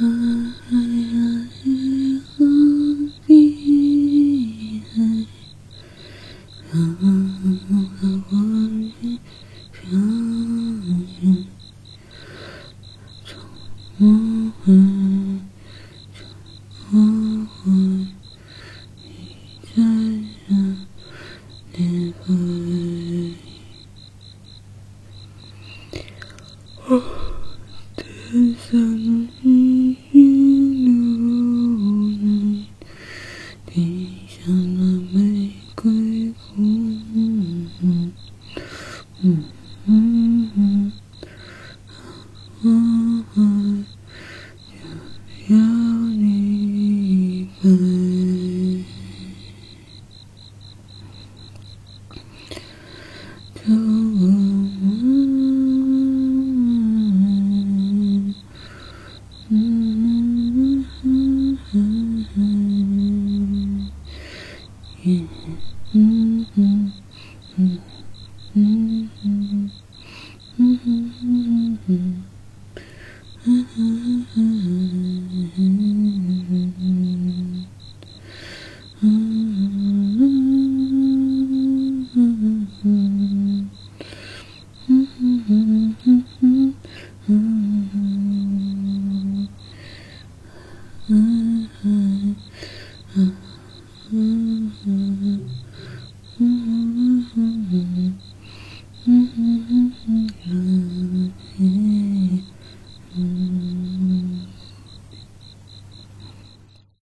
爱爱何必爱？让那回忆飘远，从不会，从不会再让你回来。我只想。那玫瑰花，嗯嗯嗯嗯，Mm-hmm. Mm-hmm.